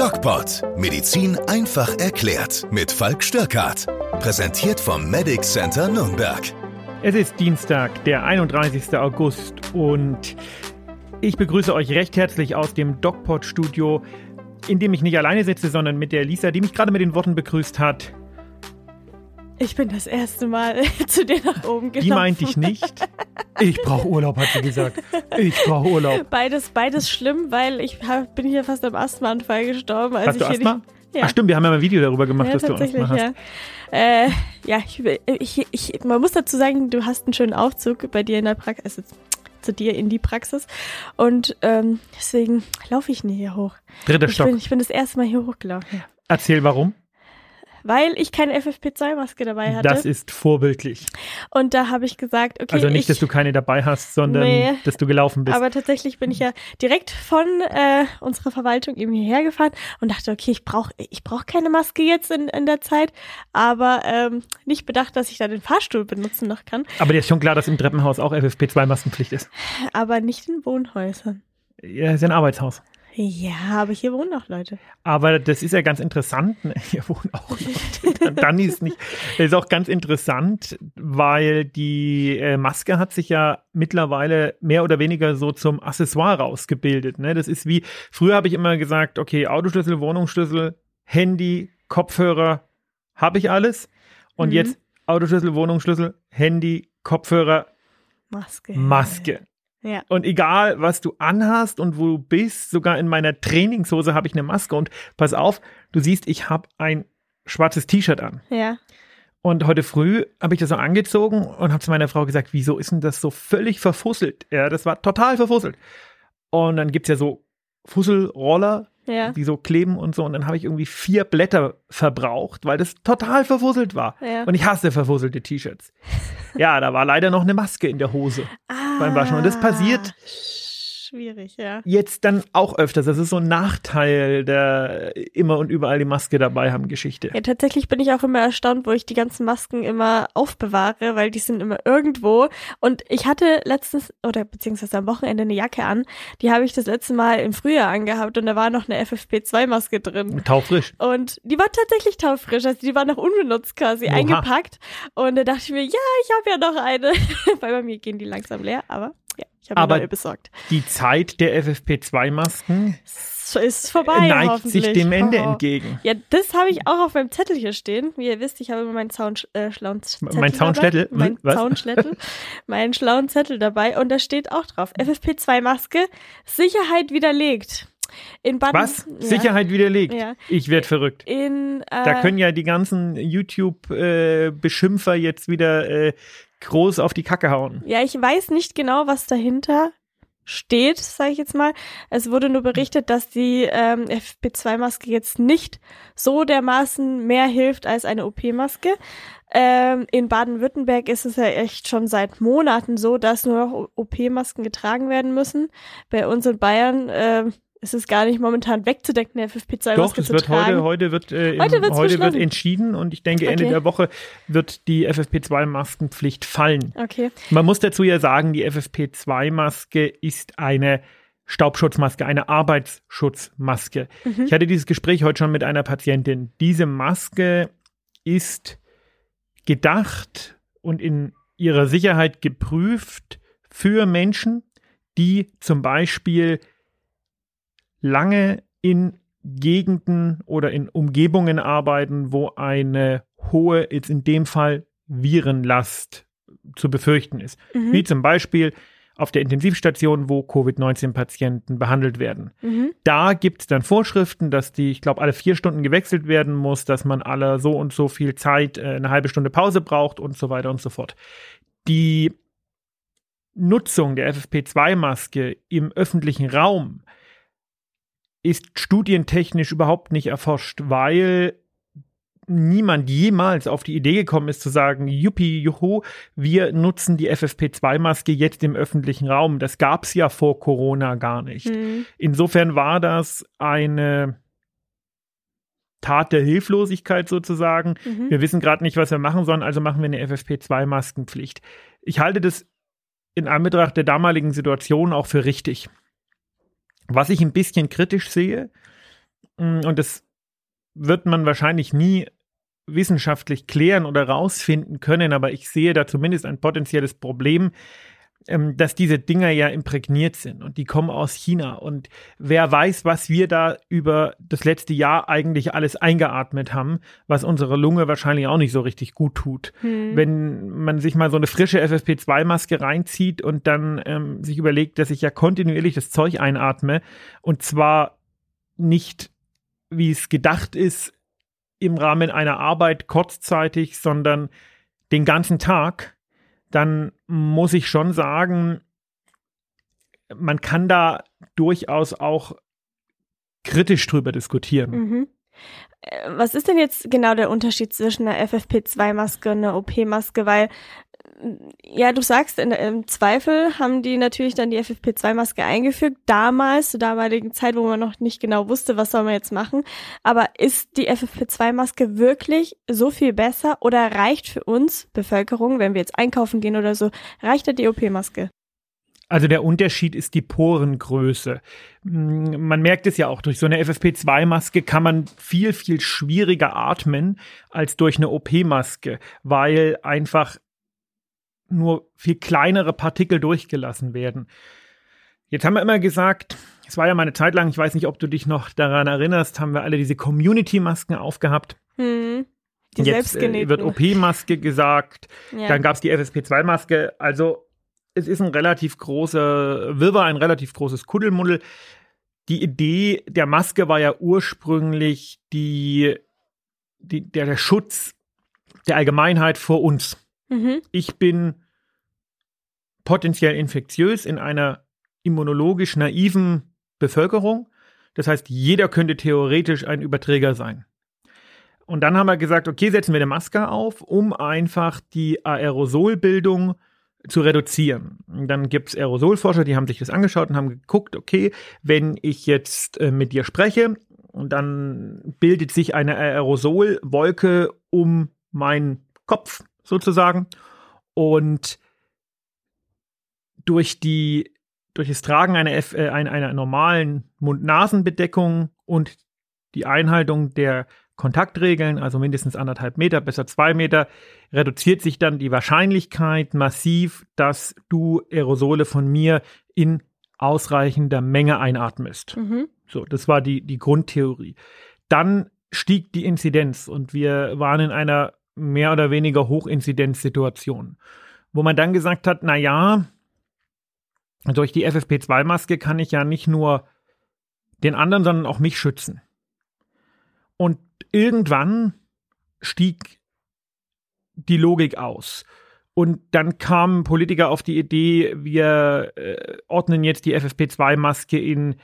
DocPod. Medizin einfach erklärt. Mit Falk Störkart. Präsentiert vom Medic Center Nürnberg. Es ist Dienstag, der 31. August und ich begrüße euch recht herzlich aus dem DocPod-Studio, in dem ich nicht alleine sitze, sondern mit der Lisa, die mich gerade mit den Worten begrüßt hat. Ich bin das erste Mal zu dir nach oben gelaufen. Die meinte ich nicht. Ich brauche Urlaub, hat sie gesagt. Ich brauche Urlaub. Beides, beides schlimm, weil ich hab, bin hier fast am Asthmaanfall gestorben. Als Hast ich du Asthma? Nicht, ja. Ach stimmt, wir haben ja mal ein Video darüber gemacht, ja, dass du Asthma hast. ja. Äh, ja, ich, ich, ich, man muss dazu sagen, du hast einen schönen Aufzug bei dir in der Praxis, also zu dir in die Praxis. Und ähm, deswegen laufe ich nie hier hoch. Dritter Stock. bin, ich bin das erste Mal hier hochgelaufen. Erzähl warum. Weil ich keine FFP2-Maske dabei hatte. Das ist vorbildlich. und da habe ich gesagt, okay, Also nicht, ich, dass du keine dabei hast, sondern Nee. dass du gelaufen bist. Aber tatsächlich bin ich ja direkt von äh, unserer Verwaltung eben hierher gefahren und dachte, okay, ich brauche ich brauch keine Maske jetzt in, in der Zeit, aber ähm, nicht bedacht, dass ich da den Fahrstuhl benutzen noch kann, Aber dir ist schon klar, dass im Treppenhaus auch FFP2-Maskenpflicht ist. aber nicht in Wohnhäusern. Ja, ist ja ein Arbeitshaus. Ja, aber hier wohnen auch Leute. Aber das ist ja ganz interessant. Hier wohnen auch Leute. Dann ist nicht. Das ist auch ganz interessant, weil die äh, Maske hat sich ja mittlerweile mehr oder weniger so zum Accessoire rausgebildet. Ne? Das ist wie, früher habe ich immer gesagt, okay, Autoschlüssel, Wohnungsschlüssel, Handy, Kopfhörer, habe ich alles. Und Mhm. jetzt Autoschlüssel, Wohnungsschlüssel, Handy, Kopfhörer, Maske. Maske. Ja. Und egal, was du anhast und wo du bist, sogar in meiner Trainingshose habe ich eine Maske. Und pass auf, du siehst, ich habe ein schwarzes T-Shirt an. Ja. Und heute früh habe ich das so angezogen und habe zu meiner Frau gesagt, wieso ist denn das so völlig verfusselt? Ja, das war total verfusselt. Und dann gibt's ja so Fusselroller, Ja. die so kleben und so. Und dann habe ich irgendwie vier Blätter verbraucht, weil das total verfusselt war. Ja. Und ich hasse verfusselte T-Shirts. ja, da war leider noch eine Maske in der Hose beim Waschen. Und das passiert Ah, Schwierig, ja. jetzt dann auch öfters. Das ist so ein Nachteil der immer und überall die Maske dabei haben Geschichte. Ja, tatsächlich bin ich auch immer erstaunt, wo ich die ganzen Masken immer aufbewahre, weil die sind immer irgendwo. Und ich hatte letztens, oder beziehungsweise am Wochenende eine Jacke an, die habe ich das letzte Mal im Frühjahr angehabt und da war noch eine FFP2-Maske drin. Taufrisch. Und die war tatsächlich taufrisch, also die war noch unbenutzt quasi Oha. eingepackt. Und da dachte ich mir, ja, ich habe ja noch eine. Weil bei mir gehen die langsam leer, aber ich habe Aber- mir besorgt. Die Zeit der FFP2-Masken Es ist vorbei, neigt sich dem Ende Oh. entgegen. Ja, das habe ich auch auf meinem Zettel hier stehen. Wie ihr wisst, ich habe immer meinen Zaun, äh, schlauen Zettel Mein Zaunschlettel? dabei. Mein? Zaunschlettel. meinen schlauen Zettel dabei. Und da steht auch drauf, FFP2-Maske, Sicherheit widerlegt. In Baden, Was? Ja, Sicherheit widerlegt. Ja. Ich werde verrückt. In, äh, Da können ja die ganzen YouTube-Beschimpfer jetzt wieder äh, groß auf die Kacke hauen. ja, ich weiß nicht genau, was dahinter steht, sage ich jetzt mal. Es wurde nur berichtet, dass die ähm, FP2-Maske jetzt nicht so dermaßen mehr hilft als eine OP-Maske. Ähm, in Baden-Württemberg ist es ja echt schon seit Monaten so, dass nur noch OP-Masken getragen werden müssen. Bei uns in Bayern ähm, ist es gar nicht momentan wegzudenken, eine Doch, FFP2-Maske es zu wird tragen. heute, heute wird, äh, im, Heute wird's heute wird entschieden und ich denke, Ende Okay. der Woche wird die FFP2-Maskenpflicht fallen. Okay. Man muss dazu ja sagen, die FFP2-Maske ist eine Staubschutzmaske, eine Arbeitsschutzmaske. Mhm. Ich hatte dieses Gespräch heute schon mit einer Patientin. Diese Maske ist gedacht und in ihrer Sicherheit geprüft für Menschen, die zum Beispiel lange in Gegenden oder in Umgebungen arbeiten, wo eine hohe, jetzt in dem Fall Virenlast zu befürchten ist. Mhm. Wie zum Beispiel auf der Intensivstation, wo Covid-19-Patienten behandelt werden. Mhm. Da gibt es dann Vorschriften, dass die, ich glaube, alle vier Stunden gewechselt werden muss, dass man alle so und so viel Zeit, äh, eine halbe Stunde Pause braucht und so weiter und so fort. Die Nutzung der FFP2-Maske im öffentlichen Raum ist studientechnisch überhaupt nicht erforscht, weil niemand jemals auf die Idee gekommen ist zu sagen, juppie, juhu, wir nutzen die FFP2-Maske jetzt im öffentlichen Raum. Das gab es ja vor Corona gar nicht. Mhm. Insofern war das eine Tat der Hilflosigkeit sozusagen. Mhm. Wir wissen gerade nicht, was wir machen sollen, also machen wir eine FFP2-Maskenpflicht. Ich halte das in Anbetracht der damaligen Situation auch für richtig. Was ich ein bisschen kritisch sehe, Mm, und das wird man wahrscheinlich nie wissenschaftlich klären oder rausfinden können, aber ich sehe da zumindest ein potenzielles Problem, ähm, dass diese Dinger ja imprägniert sind und die kommen aus China. Und wer weiß, was wir da über das letzte Jahr eigentlich alles eingeatmet haben, was unsere Lunge wahrscheinlich auch nicht so richtig gut tut. Hm. Wenn man sich mal so eine frische FFP2-Maske reinzieht und dann ähm, sich überlegt, dass ich ja kontinuierlich das Zeug einatme und zwar nicht, wie es gedacht ist, im Rahmen einer Arbeit kurzzeitig, sondern den ganzen Tag dann muss ich schon sagen, man kann da durchaus auch kritisch drüber diskutieren. Mhm. Äh, was ist denn jetzt genau der Unterschied zwischen einer FFP2-Maske und einer OP-Maske? Weil ja, du sagst, in, im Zweifel haben die natürlich dann die FFP2-Maske eingefügt, damals, zur damaligen Zeit, wo man noch nicht genau wusste, was soll man jetzt machen. Aber ist die FFP2-Maske wirklich so viel besser oder reicht für uns, Bevölkerung, wenn wir jetzt einkaufen gehen oder so, reicht da die OP-Maske? Also der Unterschied ist die Porengröße. Hm, man merkt es ja auch, durch so eine FFP2-Maske kann man viel, viel schwieriger atmen als durch eine OP-Maske, weil einfach nur viel kleinere Partikel durchgelassen werden. Jetzt haben wir immer gesagt, es war ja mal eine Zeit lang, ich weiß nicht, ob du dich noch daran erinnerst, haben wir alle diese Community-Masken aufgehabt. Hm, die Jetzt äh, wird OP-Maske gesagt, ja. dann gab es die FSP2-Maske. Also es ist ein relativ großer Wirrwarr, ein relativ großes Kuddelmuddel. Die Idee der Maske war ja ursprünglich die, die der, der Schutz der Allgemeinheit vor uns. Mhm. Ich bin potenziell infektiös in einer immunologisch naiven Bevölkerung. Das heißt, jeder könnte theoretisch ein Überträger sein. Und dann haben wir gesagt, okay, setzen wir eine Maske auf, um einfach die Aerosolbildung zu reduzieren. Dann gibt es Aerosolforscher, die haben sich das angeschaut und haben geguckt, okay, wenn ich jetzt äh, mit dir spreche und dann bildet sich eine Aerosolwolke um meinen Kopf sozusagen. Und durch die durch das Tragen einer, F, äh, einer, einer normalen Mund-Nasen-Bedeckung und die Einhaltung der Kontaktregeln, also mindestens anderthalb Meter, besser zwei Meter, reduziert sich dann die Wahrscheinlichkeit massiv, dass du Aerosole von mir in ausreichender Menge einatmest. Mhm. So, das war die, die Grundtheorie. Dann stieg die Inzidenz und wir waren in einer mehr oder weniger Hochinzidenzsituationen, wo man dann gesagt hat, na ja, durch die FFP2-Maske kann ich ja nicht nur den anderen, sondern auch mich schützen. Und irgendwann stieg die Logik aus. Und dann kamen Politiker auf die Idee, wir äh, ordnen jetzt die FFP2-Maske in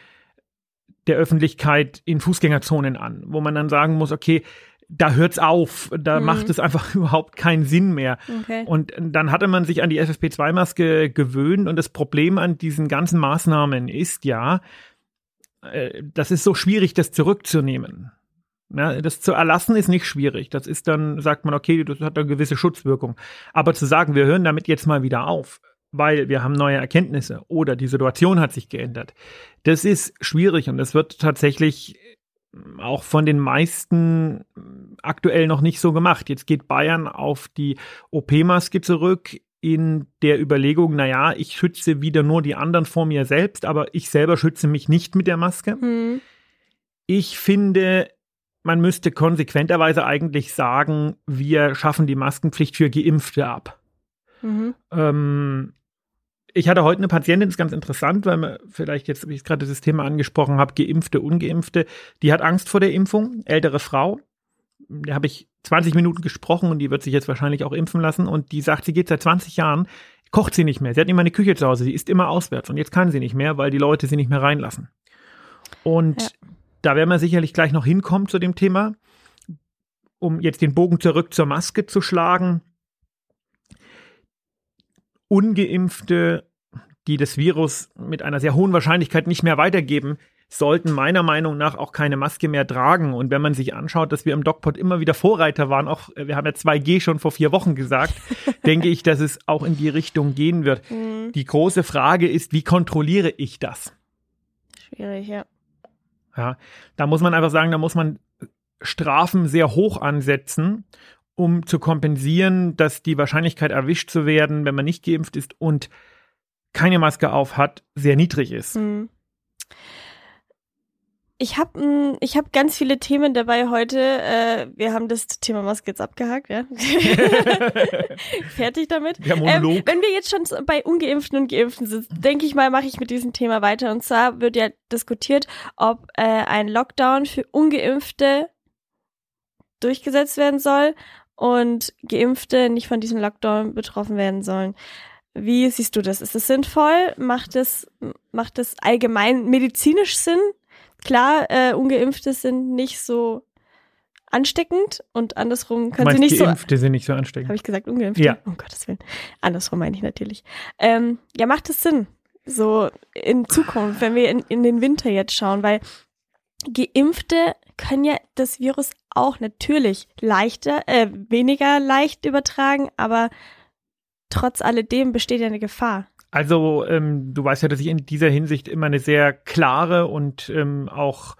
der Öffentlichkeit in Fußgängerzonen an, wo man dann sagen muss, okay, da hört's auf, da mhm. macht es einfach überhaupt keinen Sinn mehr. Okay. Und dann hatte man sich an die FFP2-Maske gewöhnt und das Problem an diesen ganzen Maßnahmen ist ja, äh, das ist so schwierig, das zurückzunehmen. Ja, das zu erlassen ist nicht schwierig. Das ist dann, sagt man, okay, das hat eine gewisse Schutzwirkung. Aber zu sagen, wir hören damit jetzt mal wieder auf, weil wir haben neue Erkenntnisse oder die Situation hat sich geändert, das ist schwierig und das wird tatsächlich auch von den meisten aktuell noch nicht so gemacht. Jetzt geht Bayern auf die OP-Maske zurück in der Überlegung, naja, ich schütze wieder nur die anderen vor mir selbst, aber ich selber schütze mich nicht mit der Maske. Mhm. Ich finde, man müsste konsequenterweise eigentlich sagen, wir schaffen die Maskenpflicht für Geimpfte ab. Mhm. Ähm, ich hatte heute eine Patientin, das ist ganz interessant, weil man vielleicht jetzt, wie ich gerade das Thema angesprochen habe, Geimpfte, Ungeimpfte, die hat Angst vor der Impfung, ältere Frau. Da habe ich 20 Minuten gesprochen und die wird sich jetzt wahrscheinlich auch impfen lassen und die sagt, sie geht seit 20 Jahren, kocht sie nicht mehr. Sie hat immer eine Küche zu Hause, sie isst immer auswärts und jetzt kann sie nicht mehr, weil die Leute sie nicht mehr reinlassen. Und ja. da werden wir sicherlich gleich noch hinkommen zu dem Thema, um jetzt den Bogen zurück zur Maske zu schlagen ungeimpfte, die das Virus mit einer sehr hohen Wahrscheinlichkeit nicht mehr weitergeben, sollten meiner Meinung nach auch keine Maske mehr tragen. Und wenn man sich anschaut, dass wir im DocPod immer wieder Vorreiter waren, auch wir haben ja 2G schon vor vier Wochen gesagt, denke ich, dass es auch in die Richtung gehen wird. Mhm. Die große Frage ist, wie kontrolliere ich das? Schwierig, ja. Ja, da muss man einfach sagen, da muss man Strafen sehr hoch ansetzen, um zu kompensieren, dass die Wahrscheinlichkeit erwischt zu werden, wenn man nicht geimpft ist und keine Maske auf hat, sehr niedrig ist. Hm. Ich habe ich hab ganz viele Themen dabei heute. Äh, wir haben das Thema Maske jetzt abgehakt, ja. Fertig damit. Ähm, wenn wir jetzt schon bei Ungeimpften und Geimpften sind, denke ich mal, mache ich mit diesem Thema weiter. Und zwar wird ja diskutiert, ob äh, ein Lockdown für Ungeimpfte durchgesetzt werden soll und Geimpfte nicht von diesem Lockdown betroffen werden sollen. Wie siehst du das? Ist es sinnvoll? Macht es, macht es allgemein medizinisch Sinn? Klar, äh, Ungeimpfte sind nicht so ansteckend und andersrum können sie nicht Geimpfte so. sind nicht so ansteckend. Habe ich gesagt, Ungeimpfte? Ja. Um Gottes Willen. Andersrum meine ich natürlich. Ähm, ja, macht es Sinn? So in Zukunft, wenn wir in, in den Winter jetzt schauen, weil Geimpfte können ja das Virus auch natürlich leichter, äh, weniger leicht übertragen, aber trotz alledem besteht ja eine Gefahr. Also, ähm, du weißt ja, dass ich in dieser Hinsicht immer eine sehr klare und ähm, auch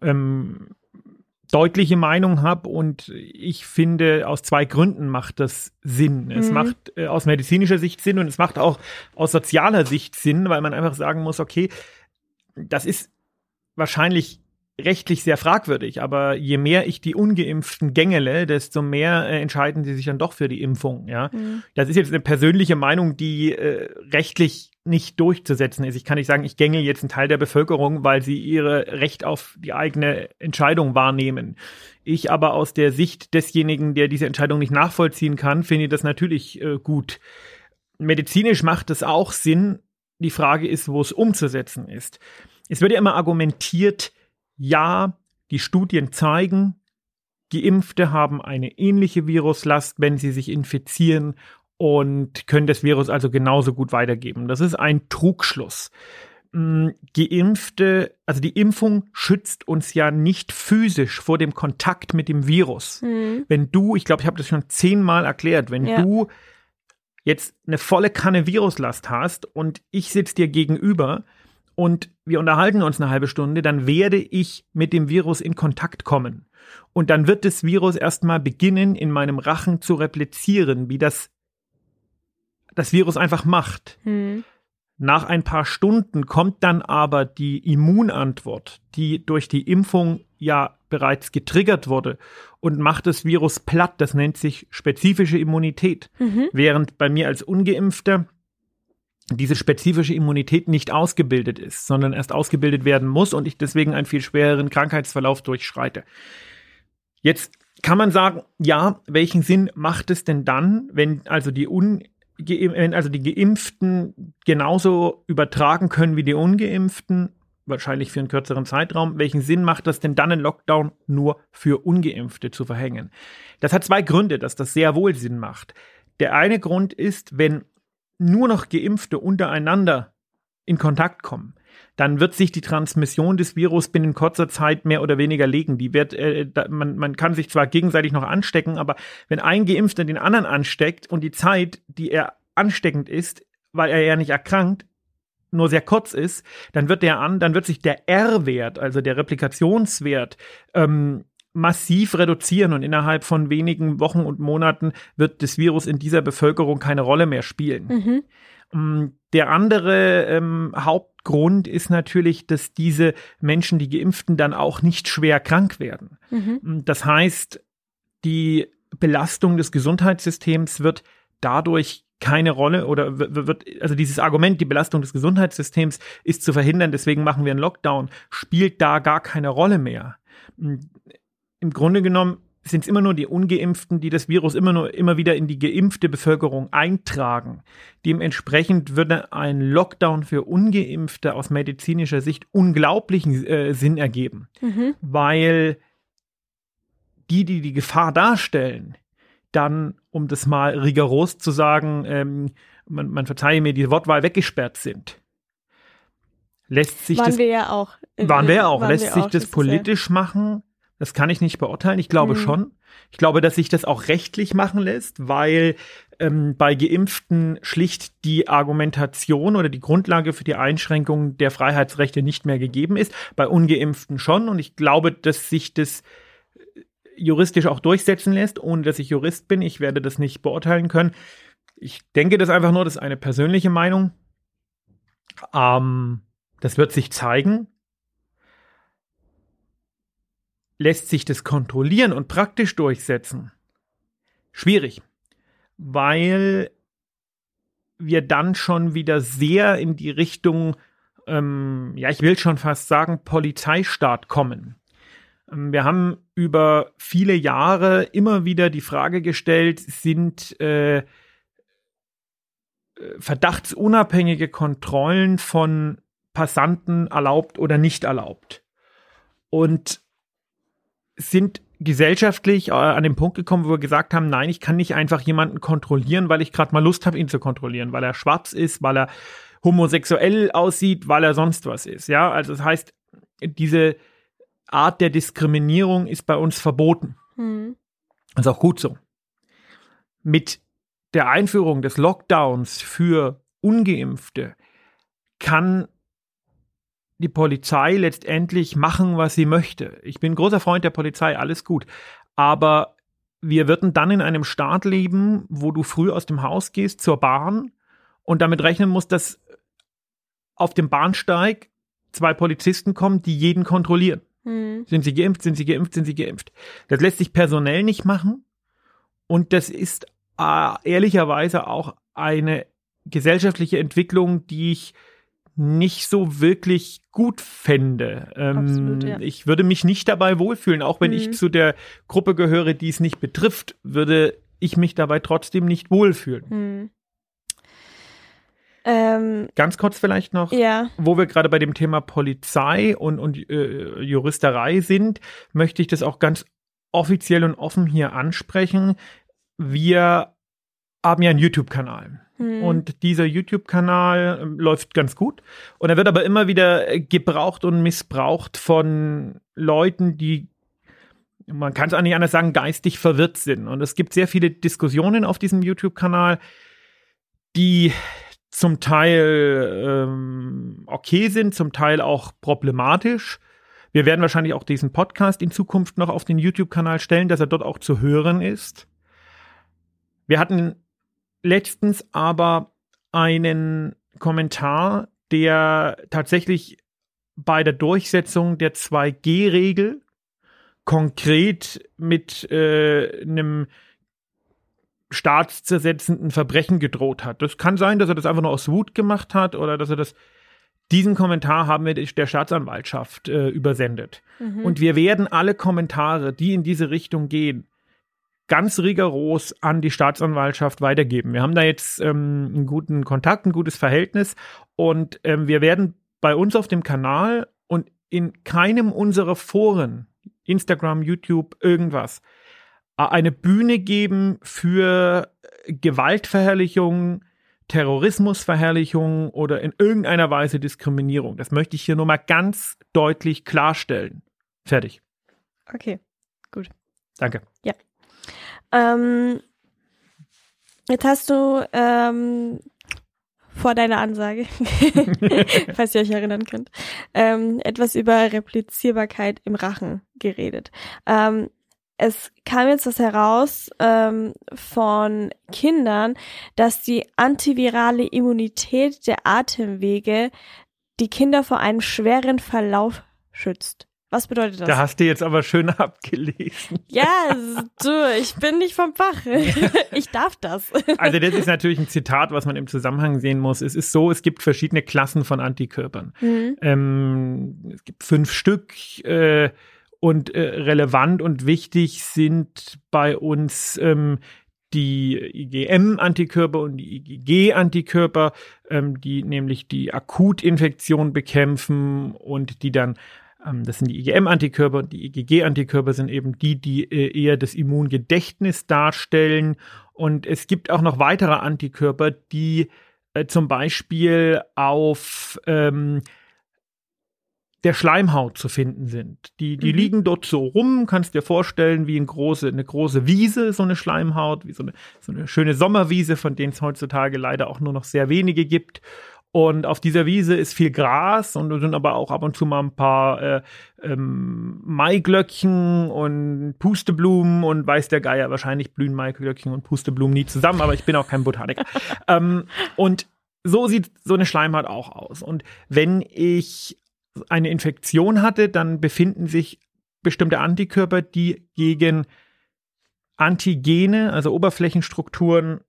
ähm, deutliche Meinung habe und ich finde, aus zwei Gründen macht das Sinn. Mhm. Es macht äh, aus medizinischer Sicht Sinn und es macht auch aus sozialer Sicht Sinn, weil man einfach sagen muss, okay, das ist wahrscheinlich rechtlich sehr fragwürdig, aber je mehr ich die Ungeimpften gängele, desto mehr äh, entscheiden sie sich dann doch für die Impfung. Ja, mhm. das ist jetzt eine persönliche Meinung, die äh, rechtlich nicht durchzusetzen ist. Ich kann nicht sagen, ich gängel jetzt einen Teil der Bevölkerung, weil sie ihre Recht auf die eigene Entscheidung wahrnehmen. Ich aber aus der Sicht desjenigen, der diese Entscheidung nicht nachvollziehen kann, finde das natürlich äh, gut. Medizinisch macht es auch Sinn. Die Frage ist, wo es umzusetzen ist. Es wird ja immer argumentiert, ja, die Studien zeigen, Geimpfte haben eine ähnliche Viruslast, wenn sie sich infizieren und können das Virus also genauso gut weitergeben. Das ist ein Trugschluss. Mm, Geimpfte, also die Impfung schützt uns ja nicht physisch vor dem Kontakt mit dem Virus. Mhm. Wenn du, ich glaube, ich habe das schon zehnmal erklärt, wenn ja. du jetzt eine volle Kanne Viruslast hast und ich sitze dir gegenüber, und wir unterhalten uns eine halbe Stunde, dann werde ich mit dem Virus in Kontakt kommen. Und dann wird das Virus erstmal beginnen, in meinem Rachen zu replizieren, wie das das Virus einfach macht. Hm. Nach ein paar Stunden kommt dann aber die Immunantwort, die durch die Impfung ja bereits getriggert wurde und macht das Virus platt. Das nennt sich spezifische Immunität. Mhm. Während bei mir als ungeimpfter diese spezifische Immunität nicht ausgebildet ist, sondern erst ausgebildet werden muss und ich deswegen einen viel schwereren Krankheitsverlauf durchschreite. Jetzt kann man sagen, ja, welchen Sinn macht es denn dann, wenn also die Un wenn also die Geimpften genauso übertragen können wie die Ungeimpften, wahrscheinlich für einen kürzeren Zeitraum, welchen Sinn macht das denn dann, einen Lockdown nur für Ungeimpfte zu verhängen? Das hat zwei Gründe, dass das sehr wohl Sinn macht. Der eine Grund ist, wenn nur noch Geimpfte untereinander in Kontakt kommen, dann wird sich die Transmission des Virus binnen kurzer Zeit mehr oder weniger legen. Die wird, äh, da, man, man kann sich zwar gegenseitig noch anstecken, aber wenn ein Geimpfter den anderen ansteckt und die Zeit, die er ansteckend ist, weil er ja nicht erkrankt, nur sehr kurz ist, dann wird der an, dann wird sich der R-Wert, also der Replikationswert, ähm, massiv reduzieren und innerhalb von wenigen Wochen und Monaten wird das Virus in dieser Bevölkerung keine Rolle mehr spielen. Mhm. Mm, der andere ähm, Hauptgrund ist natürlich, dass diese Menschen, die Geimpften, dann auch nicht schwer krank werden. Mhm. Mm, das heißt, die Belastung des Gesundheitssystems wird dadurch keine Rolle oder wird, also dieses Argument, die Belastung des Gesundheitssystems ist zu verhindern, deswegen machen wir einen Lockdown, spielt da gar keine Rolle mehr. Im Grunde genommen sind es immer nur die Ungeimpften, die das Virus immer nur immer wieder in die geimpfte Bevölkerung eintragen. Dementsprechend würde ein Lockdown für Ungeimpfte aus medizinischer Sicht unglaublichen äh, Sinn ergeben, mhm. weil die, die die Gefahr darstellen, dann, um das mal rigoros zu sagen, ähm, man, man verzeihe mir die Wortwahl weggesperrt sind. Lässt sich waren das, wir ja auch. Waren wir ja auch. Lässt sich auch, das politisch machen? Das kann ich nicht beurteilen. Ich glaube Mhm. schon. Ich glaube, dass sich das auch rechtlich machen lässt, weil ähm, bei Geimpften schlicht die Argumentation oder die Grundlage für die Einschränkung der Freiheitsrechte nicht mehr gegeben ist. Bei Ungeimpften schon. Und ich glaube, dass sich das juristisch auch durchsetzen lässt, ohne dass ich Jurist bin. Ich werde das nicht beurteilen können. Ich denke das einfach nur, das ist eine persönliche Meinung. Ähm, das wird sich zeigen. Lässt sich das kontrollieren und praktisch durchsetzen? Schwierig, weil wir dann schon wieder sehr in die Richtung, ähm, ja, ich will schon fast sagen, Polizeistaat kommen. Ähm, Wir haben über viele Jahre immer wieder die Frage gestellt, sind äh, äh, verdachtsunabhängige Kontrollen von Passanten erlaubt oder nicht erlaubt? Und sind gesellschaftlich äh, an den Punkt gekommen, wo wir gesagt haben, nein, ich kann nicht einfach jemanden kontrollieren, weil ich gerade mal Lust habe, ihn zu kontrollieren, weil er schwarz ist, weil er homosexuell aussieht, weil er sonst was ist. Ja, also das heißt, diese Art der Diskriminierung ist bei uns verboten. Hm. Das ist auch gut so. Mit der Einführung des Lockdowns für ungeimpfte kann die Polizei letztendlich machen, was sie möchte. Ich bin großer Freund der Polizei, alles gut. Aber wir würden dann in einem Staat leben, wo du früh aus dem Haus gehst zur Bahn und damit rechnen musst, dass auf dem Bahnsteig zwei Polizisten kommen, die jeden kontrollieren. Hm. Sind sie geimpft, sind sie geimpft, sind sie geimpft. Das lässt sich personell nicht machen. Und das ist äh, ehrlicherweise auch eine gesellschaftliche Entwicklung, die ich nicht so wirklich gut fände. Ähm, Absolut, ja. Ich würde mich nicht dabei wohlfühlen, auch wenn Mhm. ich zu der Gruppe gehöre, die es nicht betrifft, würde ich mich dabei trotzdem nicht wohlfühlen. Hm. Ähm, Ganz kurz vielleicht noch. ja. wo wir gerade bei dem Thema Polizei und, und äh, Juristerei sind, möchte ich das auch ganz offiziell und offen hier ansprechen. Wir haben ja einen YouTube-Kanal. Hm. Und dieser YouTube-Kanal ähm, läuft ganz gut. Und er wird aber immer wieder äh, gebraucht und missbraucht von Leuten, die, man kann es auch nicht anders sagen, geistig verwirrt sind. Und es gibt sehr viele Diskussionen auf diesem YouTube-Kanal, die zum Teil ähm, okay sind, zum Teil auch problematisch. Wir werden wahrscheinlich auch diesen Podcast in Zukunft noch auf den YouTube-Kanal stellen, dass er dort auch zu hören ist. Wir hatten letztens aber einen Kommentar, der tatsächlich bei der Durchsetzung der 2G-Regel konkret mit äh, einem staatszersetzenden Verbrechen gedroht hat. Das kann sein, dass er das einfach nur aus Wut gemacht hat oder dass er das. Diesen Kommentar haben wir der Staatsanwaltschaft äh, übersendet. Mhm. Und wir werden alle Kommentare, die in diese Richtung gehen, ganz rigoros an die Staatsanwaltschaft weitergeben. Wir haben da jetzt ähm, einen guten Kontakt, ein gutes Verhältnis und ähm, wir werden bei uns auf dem Kanal und in keinem unserer Foren, Instagram, YouTube, irgendwas, äh, eine Bühne geben für Gewaltverherrlichung, Terrorismusverherrlichung oder in irgendeiner Weise Diskriminierung. Das möchte ich hier nur mal ganz deutlich klarstellen. Fertig. Okay. Danke. Ähm, jetzt hast du ähm, vor deiner Ansage, falls ihr euch erinnern könnt, ähm, etwas über Replizierbarkeit im Rachen geredet. Ähm, es kam jetzt was heraus ähm, von Kindern, dass die antivirale Immunität der Atemwege die Kinder vor einem schweren Verlauf schützt. Was bedeutet das? Da hast du jetzt aber schön abgelesen. Ja, du, ich bin nicht vom Fach. Ich darf das. Also das ist natürlich ein Zitat, was man im Zusammenhang sehen muss. Es ist so, es gibt verschiedene Klassen von Antikörpern. Mhm. Ähm, es gibt fünf Stück äh, und äh, relevant und wichtig sind bei uns ähm, die IgM-Antikörper und die IgG-Antikörper, ähm, die nämlich die Akutinfektion bekämpfen und die dann das sind die IgM-Antikörper und die IgG-Antikörper sind eben die, die äh, eher das Immungedächtnis darstellen. Und es gibt auch noch weitere Antikörper, die äh, zum Beispiel auf ähm, der Schleimhaut zu finden sind. Die, die Mhm. liegen dort so rum, kannst dir vorstellen, wie ein große, eine große Wiese, so eine Schleimhaut, wie so eine, so eine schöne Sommerwiese, von denen es heutzutage leider auch nur noch sehr wenige gibt. Und auf dieser Wiese ist viel Gras und da sind aber auch ab und zu mal ein paar äh, ähm, Maiglöckchen und Pusteblumen und weiß der Geier. Wahrscheinlich blühen Maiglöckchen und Pusteblumen nie zusammen, aber ich bin auch kein Botaniker. ähm, und so sieht so eine Schleimhaut auch aus. Und wenn ich eine Infektion hatte, dann befinden sich bestimmte Antikörper, die gegen Antigene, also Oberflächenstrukturen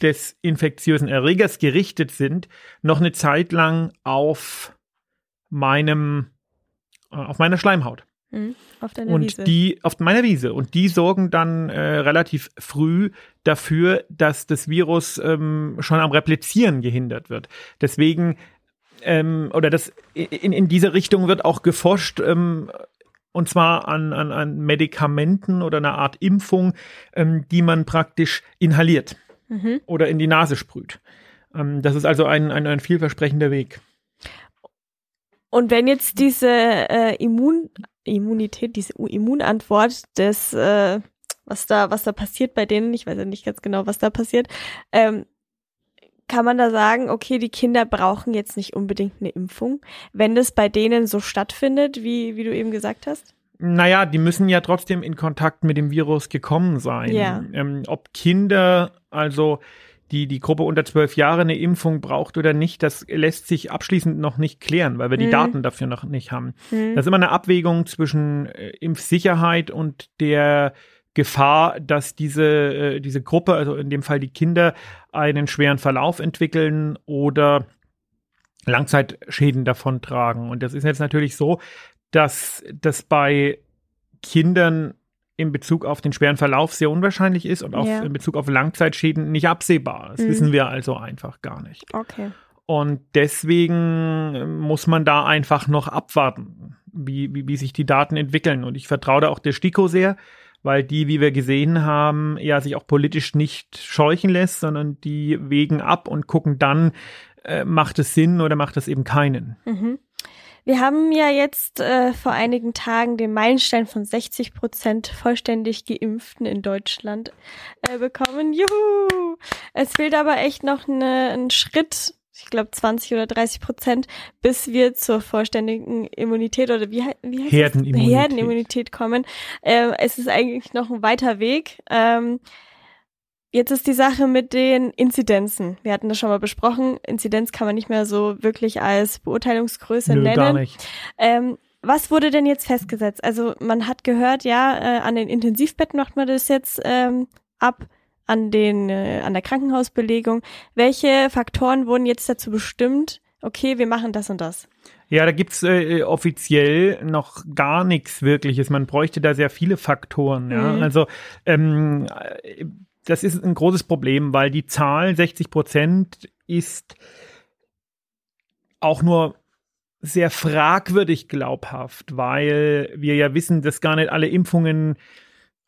des infektiösen Erregers gerichtet sind, noch eine Zeit lang auf meinem äh, auf meiner Schleimhaut Mhm. Auf deiner und Wiese. die auf meiner Wiese und die sorgen dann äh, relativ früh dafür, dass das Virus ähm, schon am Replizieren gehindert wird. Deswegen ähm, oder das in, in diese Richtung wird auch geforscht. Ähm, und zwar an, an, an Medikamenten oder einer Art Impfung, ähm, die man praktisch inhaliert Mhm. oder in die Nase sprüht. Ähm, das ist also ein, ein, ein vielversprechender Weg. Und wenn jetzt diese äh, Immun Immunität, diese Immunantwort des, äh, was da, was da passiert bei denen, ich weiß ja nicht ganz genau, was da passiert, ähm, kann man da sagen, okay, die Kinder brauchen jetzt nicht unbedingt eine Impfung, wenn das bei denen so stattfindet, wie, wie du eben gesagt hast? Naja, die müssen ja trotzdem in Kontakt mit dem Virus gekommen sein. Ja. Ähm, ob Kinder, also die, die Gruppe unter zwölf Jahre eine Impfung braucht oder nicht, das lässt sich abschließend noch nicht klären, weil wir die Mhm. Daten dafür noch nicht haben. Hm. Das ist immer eine Abwägung zwischen äh, Impfsicherheit und der Gefahr, dass diese, äh, diese Gruppe, also in dem Fall die Kinder, einen schweren Verlauf entwickeln oder Langzeitschäden davontragen. Und das ist jetzt natürlich so, dass das bei Kindern in Bezug auf den schweren Verlauf sehr unwahrscheinlich ist und auch Ja. in Bezug auf Langzeitschäden nicht absehbar. Das Mhm. wissen wir also einfach gar nicht. Okay. Und deswegen muss man da einfach noch abwarten, wie, wie, wie sich die Daten entwickeln. Und ich vertraue da auch der STIKO sehr, weil die, wie wir gesehen haben, ja sich auch politisch nicht scheuchen lässt, sondern die wägen ab und gucken dann, äh, macht es Sinn oder macht es eben keinen. Mhm. Wir haben ja jetzt äh, vor einigen Tagen den Meilenstein von 60 Prozent vollständig Geimpften in Deutschland äh, bekommen. Juhu! Es fehlt aber echt noch eine, ein Schritt, ich glaube 20 oder 30 Prozent, bis wir zur vollständigen Immunität oder wie, wie heißt? Herdenimmunität. Herdenimmunität kommen. Äh, es ist eigentlich noch ein weiter Weg. Ähm, Jetzt ist die Sache mit den Inzidenzen. Wir hatten das schon mal besprochen. Inzidenz kann man nicht mehr so wirklich als Beurteilungsgröße Nö, nennen. gar nicht. Ähm, was wurde denn jetzt festgesetzt? Also man hat gehört, ja, äh, an den Intensivbetten macht man das jetzt ähm, ab, an den äh, an der Krankenhausbelegung. Welche Faktoren wurden jetzt dazu bestimmt? Okay, wir machen das und das. Ja, da gibt's äh, offiziell noch gar nichts Wirkliches. Man bräuchte da sehr viele Faktoren. Ja? Mhm. Also ähm, äh, das ist ein großes Problem, weil die Zahl 60 Prozent ist auch nur sehr fragwürdig glaubhaft, weil wir ja wissen, dass gar nicht alle Impfungen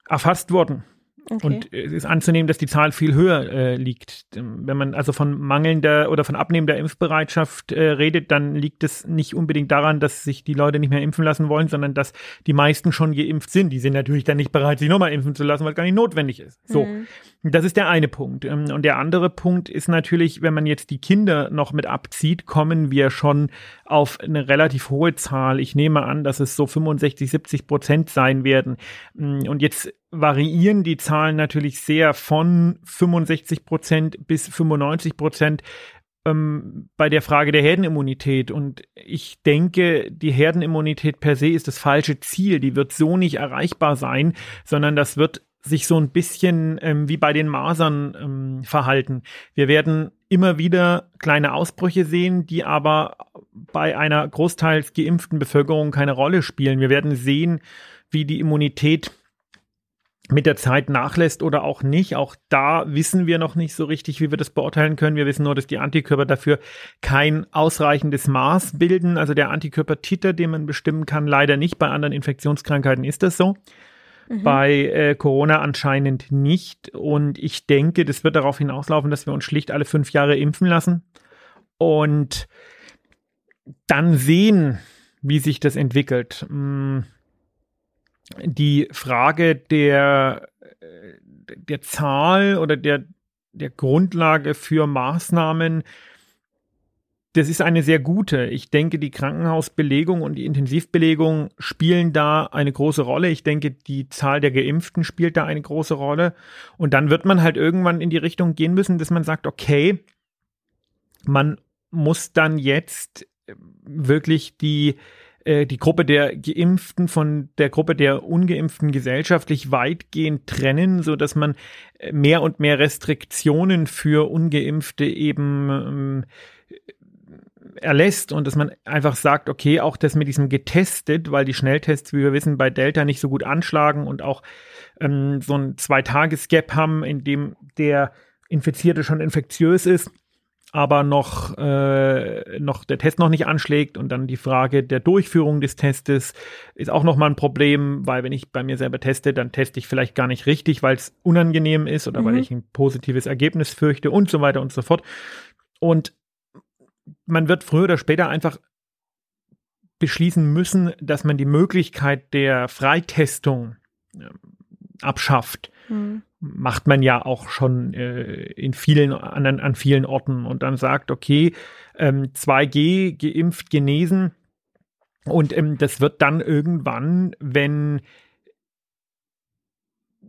erfasst wurden. Okay. Und es ist anzunehmen, dass die Zahl viel höher äh, liegt. Wenn man also von mangelnder oder von abnehmender Impfbereitschaft äh, redet, dann liegt es nicht unbedingt daran, dass sich die Leute nicht mehr impfen lassen wollen, sondern dass die meisten schon geimpft sind. Die sind natürlich dann nicht bereit, sich nochmal impfen zu lassen, weil es gar nicht notwendig ist. So. Mhm. Das ist der eine Punkt. Ähm, Und der andere Punkt ist natürlich, wenn man jetzt die Kinder noch mit abzieht, kommen wir schon auf eine relativ hohe Zahl. Ich nehme an, dass es so 65, 70 Prozent sein werden. Mm, Und jetzt variieren die Zahlen natürlich sehr von 65 Prozent bis 95 Prozent ähm, bei der Frage der Herdenimmunität. Und ich denke, die Herdenimmunität per se ist das falsche Ziel. Die wird so nicht erreichbar sein, sondern das wird sich so ein bisschen ähm, wie bei den Masern ähm, verhalten. Wir werden immer wieder kleine Ausbrüche sehen, die aber bei einer großteils geimpften Bevölkerung keine Rolle spielen. Wir werden sehen, wie die Immunität mit der Zeit nachlässt oder auch nicht. Auch da wissen wir noch nicht so richtig, wie wir das beurteilen können. Wir wissen nur, dass die Antikörper dafür kein ausreichendes Maß bilden. Also der Antikörpertiter, den man bestimmen kann, leider nicht. Bei anderen Infektionskrankheiten ist das so. Mhm. Bei äh, Corona anscheinend nicht. Und ich denke, das wird darauf hinauslaufen, dass wir uns schlicht alle fünf Jahre impfen lassen und dann sehen, wie sich das entwickelt. Mm, die Frage der, der Zahl oder der, der Grundlage für Maßnahmen, das ist eine sehr gute. Ich denke, die Krankenhausbelegung und die Intensivbelegung spielen da eine große Rolle. Ich denke, die Zahl der Geimpften spielt da eine große Rolle. Und dann wird man halt irgendwann in die Richtung gehen müssen, dass man sagt, okay, man muss dann jetzt wirklich die äh, die Gruppe der Geimpften von der Gruppe der Ungeimpften gesellschaftlich weitgehend trennen, so dass man äh, mehr und mehr Restriktionen für Ungeimpfte eben ähm, erlässt und dass man einfach sagt, okay, auch das mit diesem getestet, weil die Schnelltests, wie wir wissen, bei Delta nicht so gut anschlagen und auch ähm, so ein Zwei-Tages-Gap haben, in dem der Infizierte schon infektiös ist aber noch, äh, noch der Test noch nicht anschlägt und dann die Frage der Durchführung des Testes ist auch noch mal ein Problem, weil wenn ich bei mir selber teste, dann teste ich vielleicht gar nicht richtig, weil es unangenehm ist oder mhm. weil ich ein positives Ergebnis fürchte und so weiter und so fort. Und man wird früher oder später einfach beschließen müssen, dass man die Möglichkeit der Freitestung äh, abschafft. Mhm macht man ja auch schon äh, in vielen an, an vielen Orten und dann sagt, okay, ähm, 2G geimpft, genesen und ähm, das wird dann irgendwann, wenn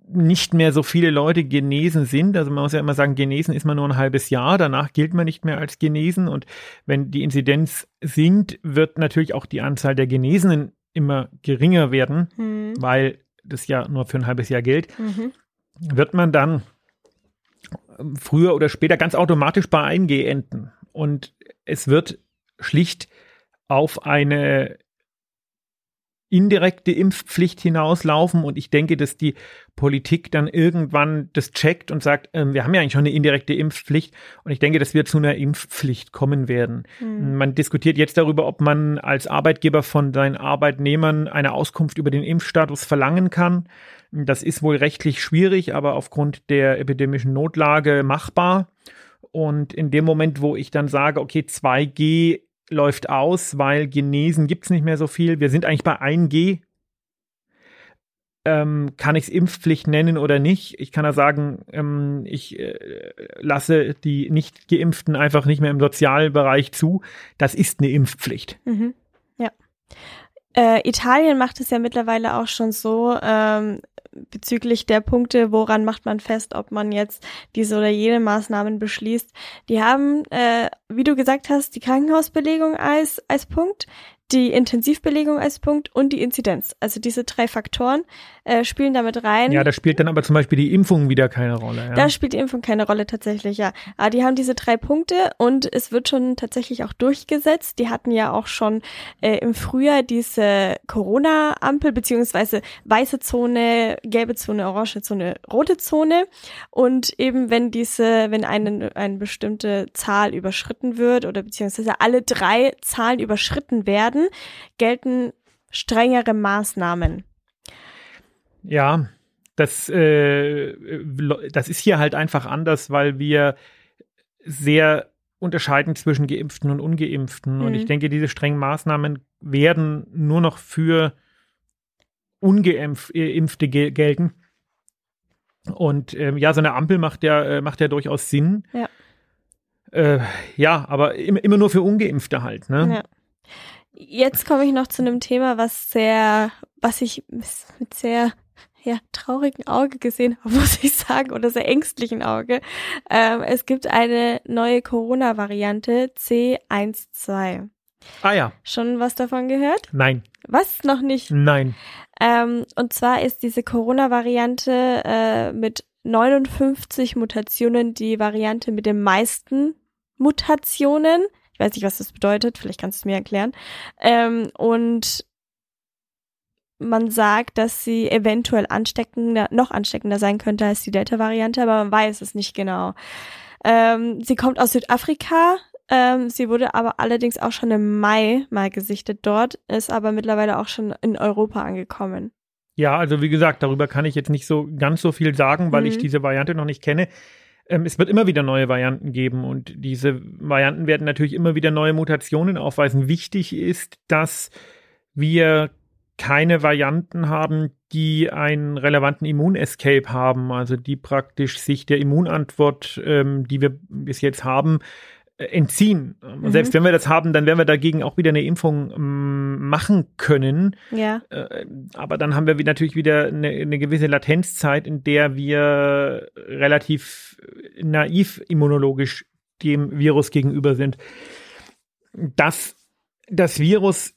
nicht mehr so viele Leute genesen sind. Also man muss ja immer sagen, genesen ist man nur ein halbes Jahr, danach gilt man nicht mehr als genesen. Und wenn die Inzidenz sinkt, wird natürlich auch die Anzahl der Genesenen immer geringer werden, mhm. weil das ja nur für ein halbes Jahr gilt. Mhm wird man dann früher oder später ganz automatisch bei 1G enden. Und es wird schlicht auf eine indirekte Impfpflicht hinauslaufen und ich denke, dass die Politik dann irgendwann das checkt und sagt, äh, wir haben ja eigentlich schon eine indirekte Impfpflicht und ich denke, dass wir zu einer Impfpflicht kommen werden. Mhm. Man diskutiert jetzt darüber, ob man als Arbeitgeber von seinen Arbeitnehmern eine Auskunft über den Impfstatus verlangen kann. Das ist wohl rechtlich schwierig, aber aufgrund der epidemischen Notlage machbar. Und in dem Moment, wo ich dann sage, okay, 2G läuft aus, weil Genesen gibt es nicht mehr so viel. Wir sind eigentlich bei 1G. Ähm, kann ich es Impfpflicht nennen oder nicht? Ich kann da sagen, ähm, ich äh, lasse die nicht geimpften einfach nicht mehr im Sozialbereich zu. Das ist eine Impfpflicht. Mhm. Ja. Äh, Italien macht es ja mittlerweile auch schon so, ähm, bezüglich der Punkte, woran macht man fest, ob man jetzt diese oder jene Maßnahmen beschließt. Die haben, äh, wie du gesagt hast, die Krankenhausbelegung als, als Punkt die Intensivbelegung als Punkt und die Inzidenz. Also diese drei Faktoren äh, spielen damit rein. Ja, da spielt dann aber zum Beispiel die Impfung wieder keine Rolle. Ja? Da spielt die Impfung keine Rolle tatsächlich, ja. Aber die haben diese drei Punkte und es wird schon tatsächlich auch durchgesetzt. Die hatten ja auch schon äh, im Frühjahr diese Corona-Ampel beziehungsweise weiße Zone, gelbe Zone, orange Zone, rote Zone. Und eben wenn diese, wenn eine, eine bestimmte Zahl überschritten wird oder beziehungsweise alle drei Zahlen überschritten werden, werden, gelten strengere Maßnahmen. Ja, das, äh, das ist hier halt einfach anders, weil wir sehr unterscheiden zwischen Geimpften und Ungeimpften. Mhm. Und ich mhm. denke, diese strengen Maßnahmen werden nur noch für Ungeimpfte gelten. Und ähm, ja, so eine Ampel macht ja, äh, macht ja durchaus Sinn. Ja. Äh, ja, aber immer, immer nur für Ungeimpfte halt. Ne? Ja. Jetzt komme ich noch zu einem Thema, was sehr, was ich mit sehr ja, traurigen Auge gesehen habe, muss ich sagen, oder sehr ängstlichen Auge. Ähm, es gibt eine neue Corona-Variante C12. Ah ja. Schon was davon gehört? Nein. Was? Noch nicht? Nein. Ähm, und zwar ist diese Corona-Variante äh, mit 59 Mutationen die Variante mit den meisten Mutationen. Ich weiß nicht, was das bedeutet. Vielleicht kannst du es mir erklären. Ähm, und man sagt, dass sie eventuell ansteckender, noch ansteckender sein könnte als die Delta-Variante, aber man weiß es nicht genau. Ähm, sie kommt aus Südafrika. Ähm, sie wurde aber allerdings auch schon im Mai mal gesichtet dort, ist aber mittlerweile auch schon in Europa angekommen. Ja, also wie gesagt, darüber kann ich jetzt nicht so ganz so viel sagen, weil mhm. ich diese Variante noch nicht kenne. Ähm, es wird immer wieder neue Varianten geben und diese Varianten werden natürlich immer wieder neue Mutationen aufweisen. Wichtig ist, dass wir keine Varianten haben, die einen relevanten Immunescape haben, also die praktisch sich der Immunantwort, ähm, die wir bis jetzt haben, entziehen. Mhm. Selbst wenn wir das haben, dann werden wir dagegen auch wieder eine Impfung ähm, machen können. Ja. Äh, aber dann haben wir natürlich wieder eine, eine, gewisse Latenzzeit, in der wir relativ naiv immunologisch dem Virus gegenüber sind. Dass das Virus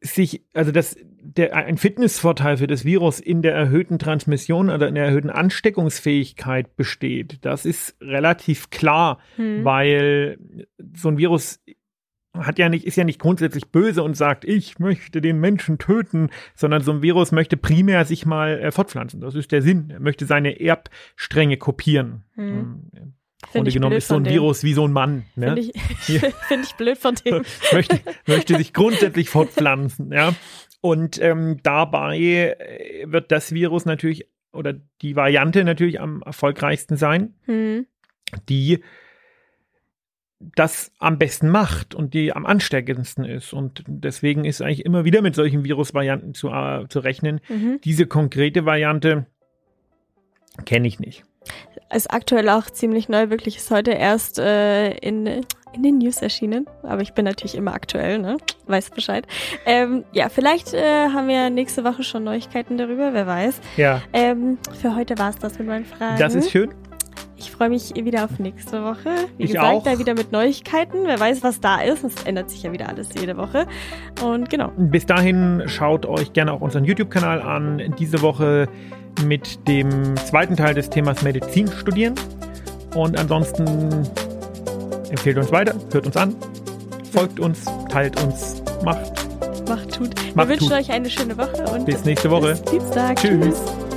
sich, also das, der, ein Fitnessvorteil für das Virus in der erhöhten Transmission oder in der erhöhten Ansteckungsfähigkeit besteht. Das ist relativ klar, hm. weil so ein Virus hat ja nicht, ist ja nicht grundsätzlich böse und sagt, ich möchte den Menschen töten, sondern so ein Virus möchte primär sich mal äh, fortpflanzen. Das ist der Sinn. Er möchte seine Erbstränge kopieren. Hm. Grunde genommen ist so ein Virus wie so ein Mann. Ne? Finde ich, find ich blöd von dem. möchte, möchte sich grundsätzlich fortpflanzen, ja. Und ähm, dabei äh, wird das Virus natürlich oder die Variante natürlich am erfolgreichsten sein, hm. die das am besten macht und die am ansteckendsten ist. Und deswegen ist eigentlich immer wieder mit solchen Virusvarianten zu, äh, zu rechnen. Mhm. Diese konkrete Variante kenne ich nicht ist aktuell auch ziemlich neu, wirklich ist heute erst äh, in, in den News erschienen. Aber ich bin natürlich immer aktuell, ne? Weiß Bescheid. Ähm, ja, vielleicht äh, haben wir nächste Woche schon Neuigkeiten darüber, wer weiß. Ja. Ähm, für heute war es das mit meinen Fragen. Das ist schön. Ich freue mich wieder auf nächste Woche. Wie ich gesagt, auch. da wieder mit Neuigkeiten. Wer weiß, was da ist. Es ändert sich ja wieder alles jede Woche. Und genau. Bis dahin schaut euch gerne auch unseren YouTube-Kanal an. Diese Woche mit dem zweiten Teil des Themas Medizin studieren. Und ansonsten empfehlt uns weiter, hört uns an, folgt uns, teilt uns, macht. Macht tut. Macht Wir wünschen tut. euch eine schöne Woche und bis nächste Woche. Bis Dienstag. Tschüss. Tschüss.